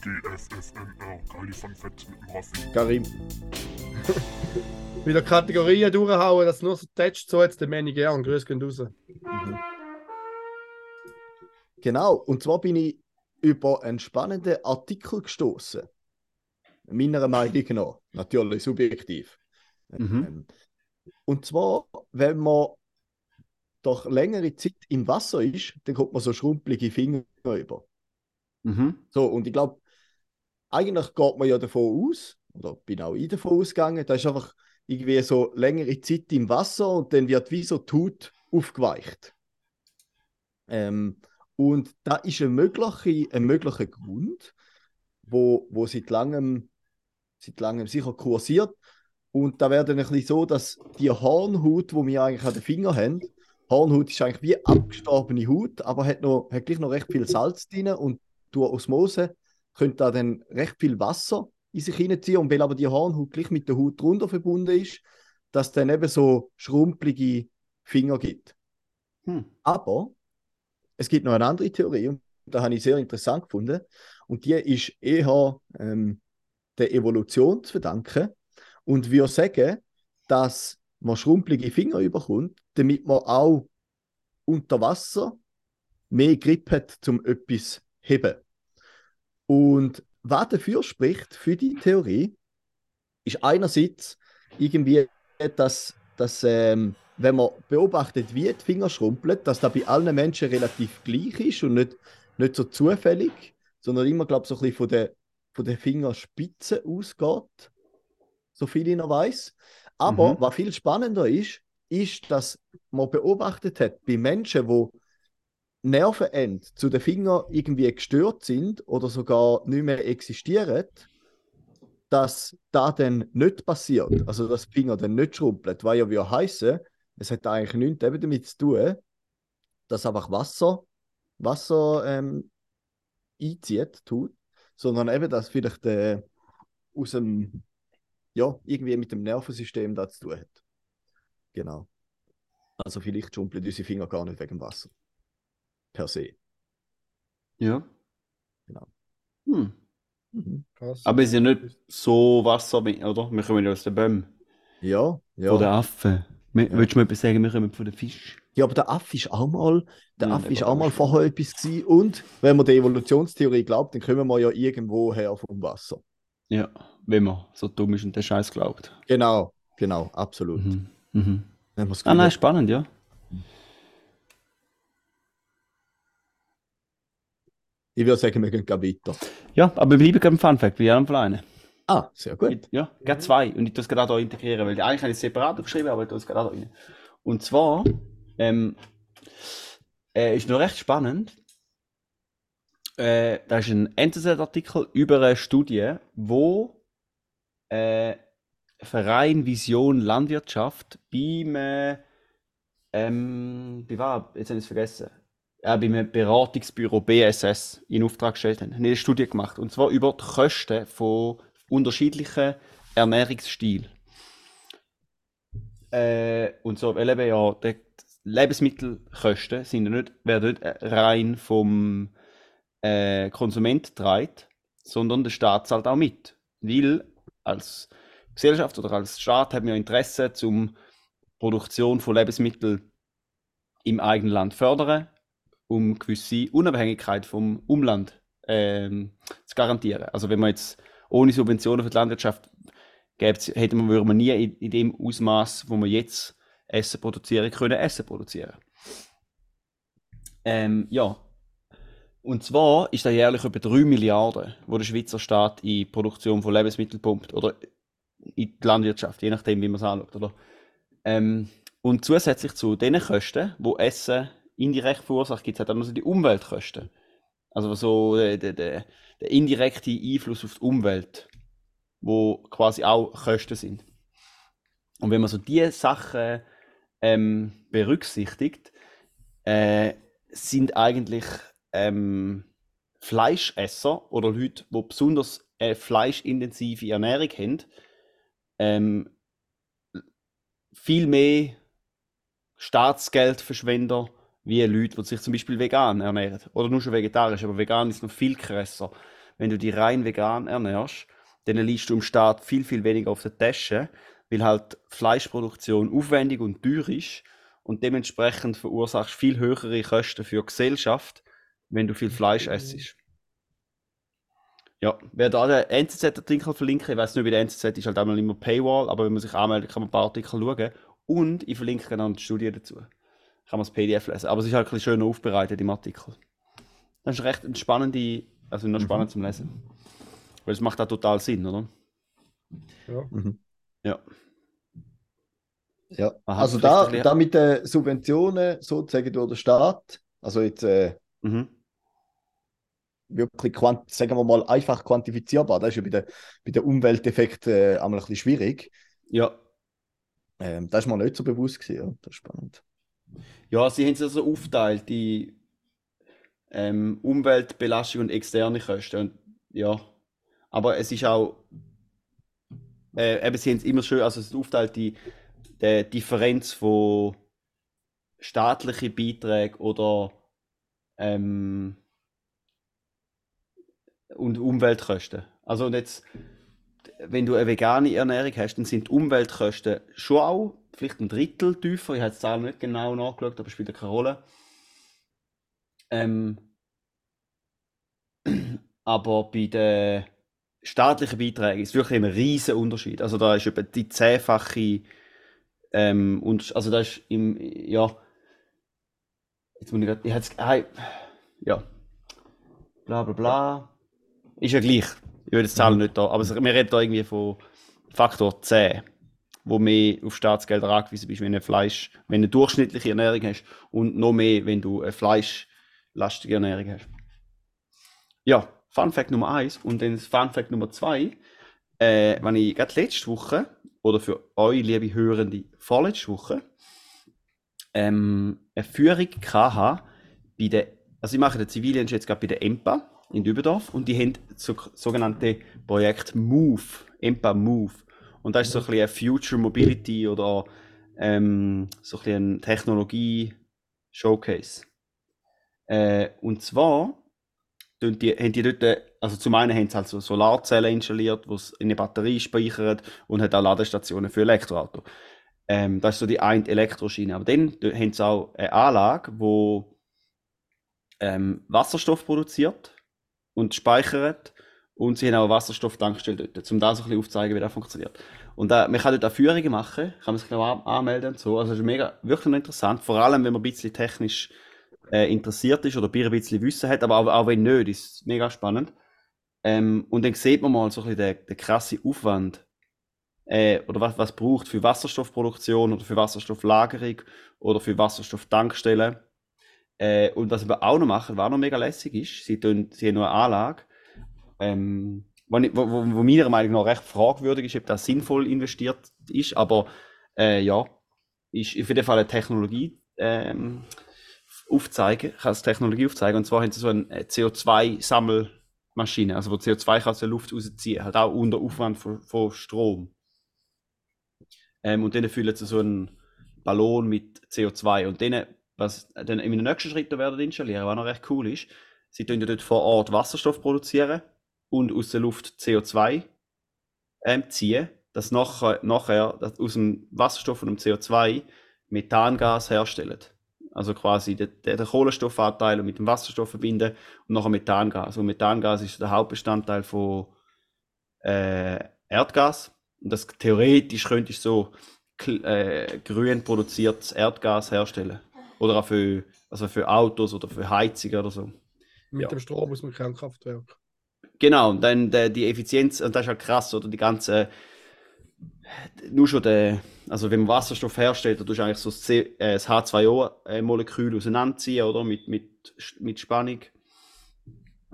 GFFNR. Geile mit dem Raffi. Karim. Wieder Kategorien durchhauen, dass nur so tätscht, so jetzt den Manny gern. Grüß gehen raus. Mhm. Genau, und zwar bin ich über einen spannenden Artikel gestoßen. Meiner Meinung nach, natürlich subjektiv. Mhm. Ähm, Und zwar, wenn man doch längere Zeit im Wasser ist, dann kommt man so schrumpelige Finger über. Mhm. So, und ich glaube, eigentlich geht man ja davon aus, oder bin auch ich davon ausgegangen, da ist einfach irgendwie so längere Zeit im Wasser und dann wird wie so die Haut aufgeweicht. Ähm, Und da ist ein möglicher, ein möglicher Grund, wo, wo seit langem, seit langem sicher kursiert. Und da wäre dann ein bisschen so, dass die Hornhaut, wo wir eigentlich an den Fingern haben, Hornhaut ist eigentlich wie abgestorbene Haut, aber hat, noch, hat gleich noch recht viel Salz drin und durch Osmose könnte da dann recht viel Wasser in sich hineinziehen. Und weil aber die Hornhaut gleich mit der Haut drunter verbunden ist, dass dann eben so schrumpelige Finger gibt. Hm. Aber es gibt noch eine andere Theorie und da habe ich sehr interessant gefunden. Und die ist eher ähm, der Evolution zu verdanken. Und wir sagen, dass man schrumpelige Finger überkommt, damit man auch unter Wasser mehr Grip hat, um etwas zu heben. Und was dafür spricht, für die Theorie, ist einerseits irgendwie, dass, dass ähm, wenn man beobachtet, wie die Finger schrumpeln, dass das bei allen Menschen relativ gleich ist und nicht, nicht so zufällig, sondern immer, glaube ich, so ein bisschen von der, von der Fingerspitze ausgeht, so viel ich noch weiß. Aber Mhm. was viel spannender ist, ist, dass man beobachtet hat, bei Menschen, wo Nervenende zu den Fingern irgendwie gestört sind oder sogar nicht mehr existieren, dass da dann nicht passiert, also dass die Finger dann nicht schrumpelt, weil ja wie heißen, es hat eigentlich nichts eben damit zu tun, dass einfach Wasser, Wasser ähm, einzieht, tut, sondern eben, dass vielleicht äh, aus dem, ja, irgendwie mit dem Nervensystem da zu tun hat. Genau. Also vielleicht schrumpeln unsere Finger gar nicht wegen dem Wasser. Per se. Ja. Genau. Hm. Mhm. Aber es ist ja nicht so Wasser, oder? Wir kommen ja aus den Bäumen. Ja, ja. Von den Affen. Ja. Willst du mir etwas sagen, wir kommen von den Fisch? Ja, aber der Affe ist auch mal, der Ja, Affe ist war auch mal vorher etwas gewesen. Und wenn man der Evolutionstheorie glaubt, dann kommen wir ja irgendwo her vom Wasser. Ja, wenn man so dumm ist und den Scheiß glaubt. Genau, genau, absolut. Mhm. Mhm. Man's Ah, nein, spannend, ja. Ich würde sagen, wir gehen gleich weiter. Ja, aber wir bleiben gerade im Fun Fact, wie am Alleine. Ah, sehr gut. Ja, gerade zwei. Und ich tue es gerade auch integrieren, weil eigentlich habe ich es separat geschrieben, aber ich tue es gerade auch rein. Und zwar ähm, äh, ist noch recht spannend. Äh, da ist ein NZZ-Artikel über eine Studie, wo äh, Verein Vision Landwirtschaft beim äh, ähm, bei was? Jetzt habe ich es vergessen. Ja, beim Beratungsbüro BSS in Auftrag gestellt haben. Haben eine Studie gemacht. Und zwar über die Kosten von unterschiedlichen Ernährungsstilen. Äh, und so, weil eben ja, die Lebensmittelkosten sind nicht, werden nicht äh, rein vom äh, Konsument getragen, sondern der Staat zahlt auch mit. Weil als Gesellschaft oder als Staat haben wir Interesse zum Produktion von Lebensmitteln im eigenen Land fördern, um gewisse Unabhängigkeit vom Umland ähm, zu garantieren. Also wenn man jetzt ohne Subventionen für die Landwirtschaft gäbe, hätte man, würde man nie in, in dem Ausmaß, wo man jetzt Essen produzieren können, Essen produzieren. Ähm, ja. Und zwar ist da jährlich etwa 3 Milliarden, wo der Schweizer Staat in die Produktion von Lebensmitteln pumpt oder in die Landwirtschaft, je nachdem, wie man es anschaut. Oder? Ähm, und zusätzlich zu den Kosten, wo Essen indirekt verursacht, gibt es halt auch noch so die Umweltkosten. Also so der, der, der indirekte Einfluss auf die Umwelt, wo quasi auch Kosten sind. Und wenn man so diese Sachen ähm, berücksichtigt, äh, sind eigentlich ähm, Fleischesser oder Leute, die besonders äh, fleischintensive Ernährung haben, ähm, viel mehr Staatsgeldverschwender wie Leute, die sich zum Beispiel vegan ernähren. Oder nur schon vegetarisch, aber vegan ist noch viel krasser. Wenn du dich rein vegan ernährst, dann liegst du im Staat viel, viel weniger auf der Tasche, weil halt Fleischproduktion aufwendig und teuer ist und dementsprechend verursachst viel höhere Kosten für die Gesellschaft, wenn du viel Fleisch essst. Ja, wer da den NZZ-Artikel verlinken, ich weiß nicht, wie der NZZ ist halt einmal immer Paywall, aber wenn man sich anmeldet, kann man ein paar Artikel schauen. Und ich verlinke dann die Studie dazu. Kann man das PDF lesen. Aber es ist halt ein bisschen schön aufbereitet im Artikel. Das ist recht eine spannende, also noch spannend zum Lesen. Weil es macht auch total Sinn, oder? Ja. Mhm. Ja. Ja. Also da, da mit den Subventionen sozusagen durch den Staat, also jetzt äh, Mhm. Wirklich, quant sagen wir mal, einfach quantifizierbar. Das ist ja bei den, bei den Umwelteffekten äh, einmal ein bisschen schwierig. Ja. Ähm, das ist mir nicht so bewusst gewesen. Ja. Das ist spannend. Ja, sie haben es also aufteilt, die ähm, Umweltbelastung und externe Kosten. Und, ja. Aber es ist auch, äh, eben, sie haben es immer schön, also es ist aufteilt die, die Differenz von staatlichen Beiträgen oder ähm, und Umweltkosten. Also jetzt, wenn du eine vegane Ernährung hast, dann sind die Umweltkosten schon auch vielleicht ein Drittel tiefer. Ich habe die Zahlen nicht genau nachgeschaut, aber spielt keine Rolle. Ähm, aber bei den staatlichen Beiträgen ist wirklich ein riesen Unterschied. Also da ist etwa die zehnfache ähm, und also da ist im ja jetzt muss ich grad, ich hätte ah, ja bla bla bla ist ja gleich. Ich würde die Zahlen nicht da, aber wir reden da irgendwie von Faktor 10, wo mehr auf Staatsgelder angewiesen bist, wenn du Fleisch, wenn du eine durchschnittliche Ernährung hast und noch mehr, wenn du eine fleischlastige Ernährung hast. Ja, Fun Fact Nummer 1 und dann Fun Fact Nummer 2, äh, wenn ich gerade letzte Woche oder für euch, liebe Hörende, vorletzte Woche ähm, eine Führung hatte bei der, also ich mache den Zivildienst jetzt gerade bei der EMPA in Dübendorf und die haben so, sogenannte Projekt MOVE, EMPA MOVE. Und das ist so ein bisschen ein Future Mobility oder ähm, so ein bisschen Technologie-Showcase. Äh, und zwar die, haben die dort, also zum einen haben sie halt so Solarzellen installiert, die es in eine Batterie speichern und hat auch Ladestationen für Elektroauto. Ähm, das ist so die eine Elektroschiene. Aber dann haben sie auch eine Anlage, die ähm, Wasserstoff produziert und speichert. Und sie haben auch eine Wasserstofftankstelle dort, um da so ein bisschen aufzuzeigen, wie das funktioniert. Und äh, man kann dort auch Führungen machen, kann man sich genau anmelden und so. Also das ist mega, wirklich interessant, vor allem wenn man ein bisschen technisch äh, interessiert ist oder ein bisschen Wissen hat, aber auch, auch wenn nicht, ist es mega spannend. Ähm, und dann sieht man mal so ein bisschen den, den krassen Aufwand, äh, oder was, was braucht für Wasserstoffproduktion oder für Wasserstofflagerung oder für Wasserstofftankstellen. Äh, und was wir auch noch machen, was auch noch mega lässig ist, sie, tun, sie haben noch eine Anlage, ähm, wo, wo, wo, meiner Meinung nach recht fragwürdig ist, ob das sinnvoll investiert ist, aber äh, ja, ist auf jeden Fall eine Technologie ähm, aufzeigen, kann es Technologie aufzeigen, und zwar haben sie so eine CO2-Sammelmaschine, also wo CO2 aus der Luft rausziehen, halt auch unter Aufwand von, von Strom. Ähm, und dann füllen sie so einen Ballon mit CO2 und dann was dann im nächsten Schritt werden installieren, was noch recht cool ist, sie tun ja dort vor Ort Wasserstoff produzieren und aus der Luft CO2 ähm, ziehen, dass nachher, nachher dass aus dem Wasserstoff und dem CO2 Methangas herstellen. Also quasi den, den Kohlenstoffanteil mit dem Wasserstoff verbinden und nachher Methangas. Und Methangas ist der Hauptbestandteil von äh, Erdgas. Und das theoretisch könnte ich so äh, grün produziertes Erdgas herstellen. Oder auch für, also für Autos oder für Heizungen oder so. Mit Ja. dem Strom aus dem Kernkraftwerk. Genau, und dann der, die Effizienz, und das ist halt krass, oder die ganze, nur schon der, also wenn man Wasserstoff herstellt, dann tust du eigentlich so das, C, äh, das H2O-Molekül auseinanderziehen, oder, mit, mit, mit Spannung.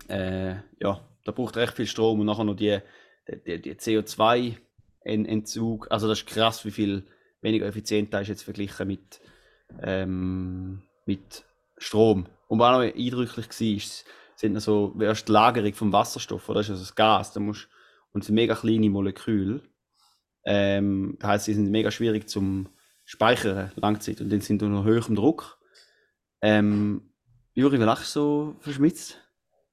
Äh, ja, da braucht recht viel Strom und nachher noch die, die, die CO2-Entzug, also das ist krass, wie viel weniger effizient das ist jetzt verglichen mit, ähm, mit Strom. Und was noch eindrücklich war, ist, sind noch so, erst die Lagerung vom Wasserstoff, oder? Das ist also das Gas, da musst, und es sind mega kleine Moleküle. Ähm, das heisst, sie sind mega schwierig zum Speichern, Langzeit, und dann sind unter höherem Druck. Ähm, Juri, wie lachst du so verschmitzt?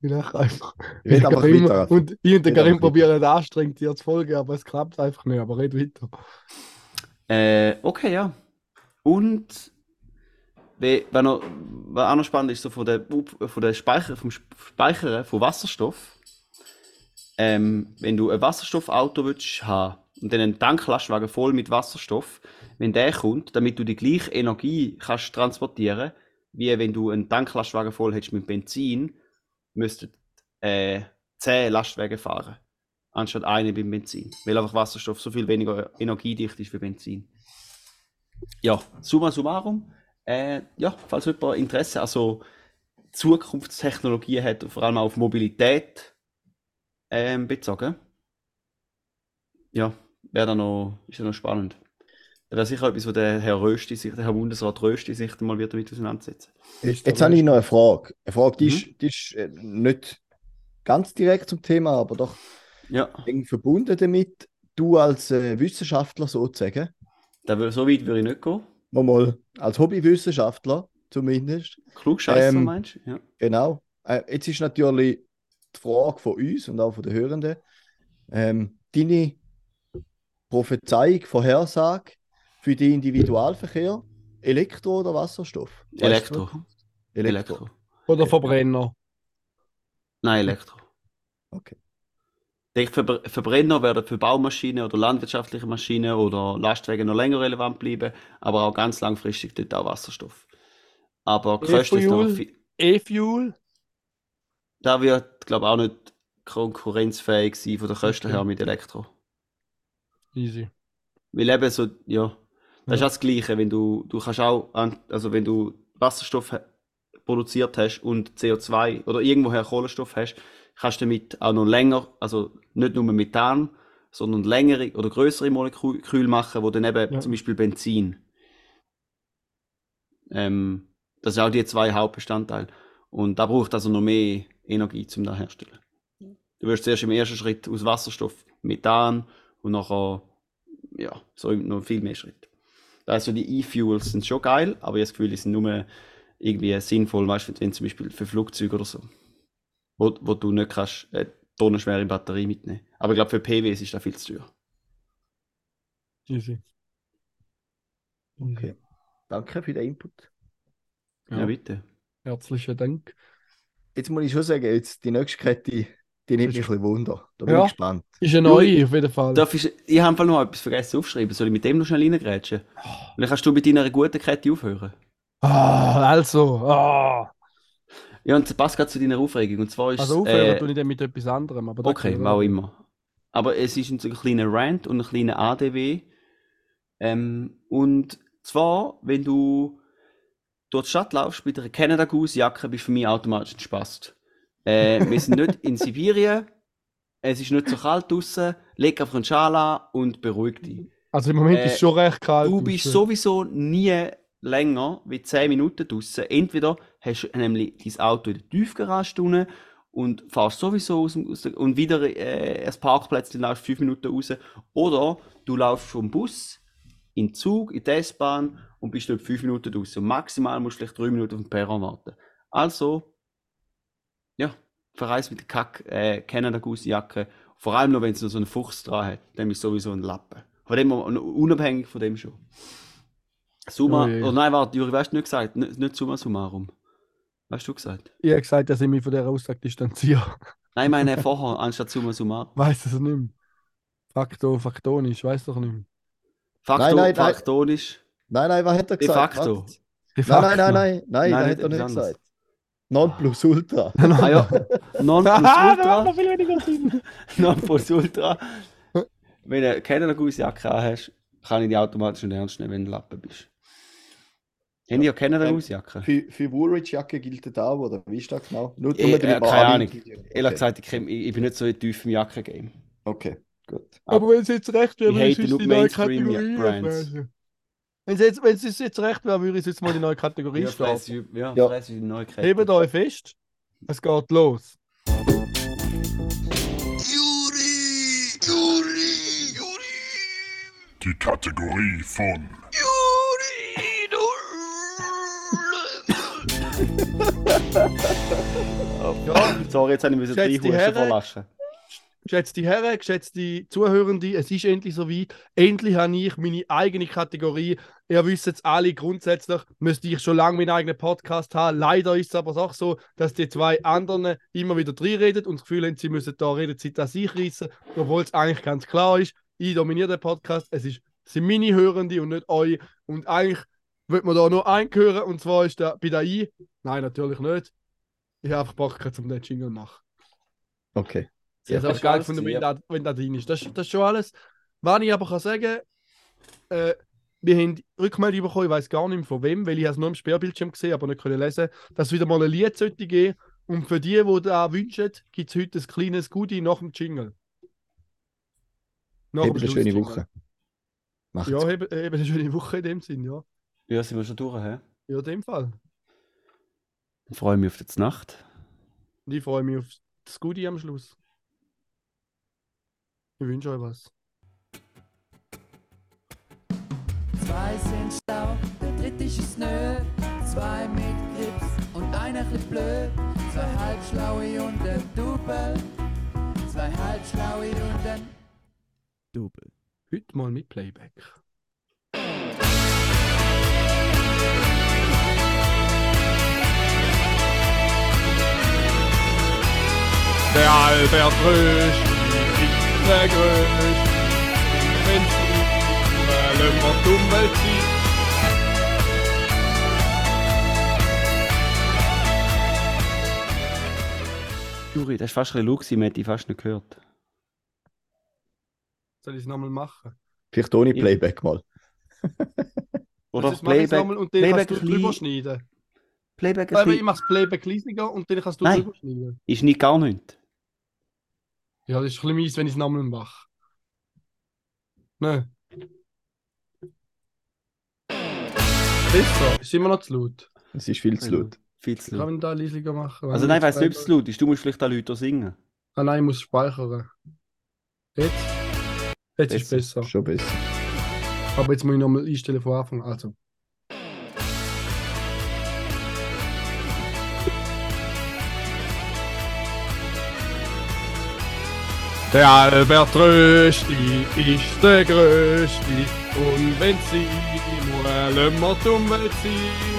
Ich lache einfach. Red einfach Karim- weiter. Und ich und der Karim probieren anstrengend dir zu folgen, aber es klappt einfach nicht. Aber red weiter. Äh, okay, ja. Und we- wenn noch, was auch noch spannend ist, so von der, von der Speicher, vom Speichern von Wasserstoff, ähm, wenn du ein Wasserstoffauto willst haben und dann einen Tanklastwagen voll mit Wasserstoff, wenn der kommt, damit du die gleiche Energie kannst transportieren, wie wenn du einen Tanklastwagen voll hättest mit Benzin, müssten äh, 10 Lastwagen fahren, anstatt eine beim Benzin, weil einfach Wasserstoff so viel weniger energiedicht ist wie Benzin. Ja, summa summarum, äh, ja, falls jemand Interesse, also Zukunftstechnologien hat, vor allem auf Mobilität ähm, bezogen. Ja, wäre dann noch, ist ja noch spannend. Das wäre sicher etwas, wo der Herr Rösti sich, der Herr Bundesrat Rösti sich mal wieder damit auseinandersetzen. Jetzt habe ich noch eine Frage. Eine Frage, die Mhm. ist, die ist äh, nicht ganz direkt zum Thema, aber doch Ja, eng verbunden damit. Du als äh, Wissenschaftler sozusagen, da so weit würde ich nicht gehen. Mal, mal als Hobbywissenschaftler zumindest, Klugscheißer Ähm, meinst du? Ja. genau. Äh, jetzt ist natürlich die Frage von uns und auch von den Hörenden, ähm, deine Prophezeiung, Vorhersage für den Individualverkehr, Elektro oder Wasserstoff? Elektro. was? Elektro. Oder Verbrenner. Nein, Elektro. Okay. Ver Verbrenner werden für Baumaschinen oder landwirtschaftliche Maschinen oder Lastwagen noch länger relevant bleiben, aber auch ganz langfristig dort auch Wasserstoff. Aber Kosten ist noch E-Fuel? viel. E-Fuel? Da wird, glaube ich, auch nicht konkurrenzfähig sein von der Kosten her mit Elektro. Easy. Weil eben so, ja, das ist Ja. auch das Gleiche, wenn du, du kannst auch, also wenn du Wasserstoff produziert hast und CO2 oder irgendwoher Kohlenstoff hast, kannst du damit auch noch länger, also nicht nur Methan, sondern längere oder größere Moleküle machen, wo dann eben Ja. zum Beispiel Benzin. Ähm, das sind auch die zwei Hauptbestandteile. Und da braucht also noch mehr Energie, um das herzustellen. Du wirst zuerst im ersten Schritt aus Wasserstoff Methan und nachher, ja, so noch viel mehr Schritte. Also die E-Fuels sind schon geil, aber ich habe das Gefühl, die sind nur irgendwie sinnvoll, weißt du, wenn zum Beispiel für Flugzeuge oder so. Wo, wo du nicht kannst, äh, tonnenschwere Batterie mitnehmen. Aber ich glaube, für PWs ist das viel zu teuer. Easy. Okay. Danke für den Input. Ja, Ja. bitte. Herzlichen Dank. Jetzt muss ich schon sagen, jetzt die nächste Kette, die nimmt mich ein bisschen Wunder. Da bin Ja. ich gespannt. Ist eine neue, auf jeden Fall. Darf ich, ich habe noch etwas vergessen aufzuschreiben. Soll ich mit dem noch schnell reingrätschen? Vielleicht kannst du mit deiner guten Kette aufhören. Ah, also. Ah. Ja, und das passt gerade zu deiner Aufregung. Und zwar ist Also aufhören äh, tue ich dann mit etwas anderem. Aber Okay, auch immer. Aber es ist ein kleiner Rant und ein kleiner ADW. Ähm, und zwar, wenn du durch die Stadt laufst mit einer Canada Goose Jacke, bist du für mich automatisch entspannt. Äh, wir sind nicht in Sibirien, es ist nicht so kalt draußen, leg einfach einen Schal an und beruhig dich. Also im Moment Äh, ist es schon recht kalt. Du bist draussen. sowieso nie länger wie 10 Minuten draußen. Entweder hast du nämlich dein Auto in der Tiefgarage drin und fährst sowieso aus, aus der, und wieder äh, ein Parkplatz, dann laufst 5 Minuten raus. Oder du laufst vom Bus in den Zug, in die S-Bahn und bist dort 5 Minuten draußen. Und maximal musst du vielleicht 3 Minuten auf den Perron warten. Also, ja, verreist mit der Kack äh, Canada Goose Jacke. Vor allem noch, wenn es noch so einen Fuchs dran hat. Dann ist sowieso ein Lappen. Von dem, unabhängig von dem schon. Summa, Ui. oh nein, warte, Juri, weißt du nicht gesagt? Nicht, nicht Summa summarum. Weißt du gesagt? Ich habe gesagt, dass ich mich von dieser Aussage distanziere. Nein, ich meine vorher, anstatt Summa summarum. Weiß es nicht mehr. Faktor, faktonisch, weiß doch nicht mehr. Faktor, Nein, nein, nein. faktonisch. Nein, nein, was hat er De gesagt? facto. De Nein, nein, facto. nein, nein, nein, Nein, das nicht hat er nicht gesagt. Non plus ultra. Ah ja, non plus Ah, ultra. noch viel weniger Sinn. non plus ultra. Wenn du keine gute Jacke hast, kann ich die automatisch nicht ernst nehmen, wenn du Lappen bist. Haben die ja keine Ähm, Jacke? Für, für Woolrich-Jacke gilt das auch, oder wie ist das genau? Nur, Eh, nur äh, keine Ahnung. Okay. Ehrlich gesagt, ich, ich ich bin nicht so tief im Jacken-Game. Okay, gut. Aber wenn es jetzt recht wäre, Ich würde ich nur die neue Kategorie auflösen. Wenn es jetzt, wenn es jetzt recht wäre, würde ich jetzt mal die neue Kategorie Ja, starten. ja, Ja. die Neuigkeit. Hebt euch fest. Es geht los. Juri! Juri! Juri! Die Kategorie von Ja, Sorry, jetzt habe ich müssen drei Husten Herren. vorlachen. geschätzte Herren, geschätzte Zuhörende, es ist endlich soweit. Endlich habe ich meine eigene Kategorie. Ihr wisst jetzt alle, grundsätzlich müsste ich schon lange meinen eigenen Podcast haben. Leider ist es aber auch so, dass die zwei anderen immer wieder drin reden und das Gefühl haben, sie müssen da Redezeit an sich reissen, obwohl es eigentlich ganz klar ist, ich dominiere den Podcast. Es ist, sind meine Hörende und nicht euch. Und eigentlich wird man da nur einen hören und zwar ist der bei der I. Nein, natürlich nicht. Ich habe einfach Bock, zum den Jingle zu machen. Okay. Ich hätte es auch geil gefunden, wenn da, wenn da drin ist. Das, das ist schon alles. Was ich aber kann sagen, äh, wir haben Rückmeldung bekommen, ich weiß gar nicht mehr von wem, weil ich es nur im Sperrbildschirm gesehen aber nicht können lesen, dass es wieder mal ein Lied sollte geben. Und für die, die da wünschen, gibt es heute ein kleines Goodie nach dem Jingle. Nach Eben eine schöne. Woche. Macht's Ja, eben eine schöne Woche in dem Sinn, ja. Ja, sind wir schon durch, hä? Ja, in dem Fall. Ich freue mich auf die Nacht. Und ich freue mich auf das Goodie am Schluss. Ich wünsche euch was. Zwei sind schlau, der dritte ist es nö. Zwei mit Grips und einer chli blöd. Zwei halbschlaue und ein Double. Zwei halbschlaue und ein Double. Heute mal mit Playback. Der Albert ist der Größte. Wenn's nicht, weil wir dumm sind. Juri, das war fast ein Lux, man hätte ich fast nicht gehört. Soll ich es nochmal machen? Vielleicht ohne. Playback mal. Oder das ich Playback. nochmal und dann Playback kannst du drüber bisschen- schneiden. Playback Aber ich bisschen- mache das Playback leisiger und dann kannst du Nein. drüber schneiden. ist nicht gar nicht. Ja, das ist ein bisschen mies, wenn ich es nochmal mache. Ne. Besser, ist immer noch zu laut. Es ist viel zu laut. Viel zu Ich laut. kann ihn da leisiger machen. Also nein, ich weiß nicht, ob es zu laut ist. Du musst vielleicht auch Leute singen. Ah nein, ich muss speichern. Jetzt? Jetzt ist Besser. besser. Schon besser. Aber jetzt muss ich nochmal einstellen von Anfang. Also. Der Albert Rösti ist der Größte und wenn sie nur immer dumm will sein,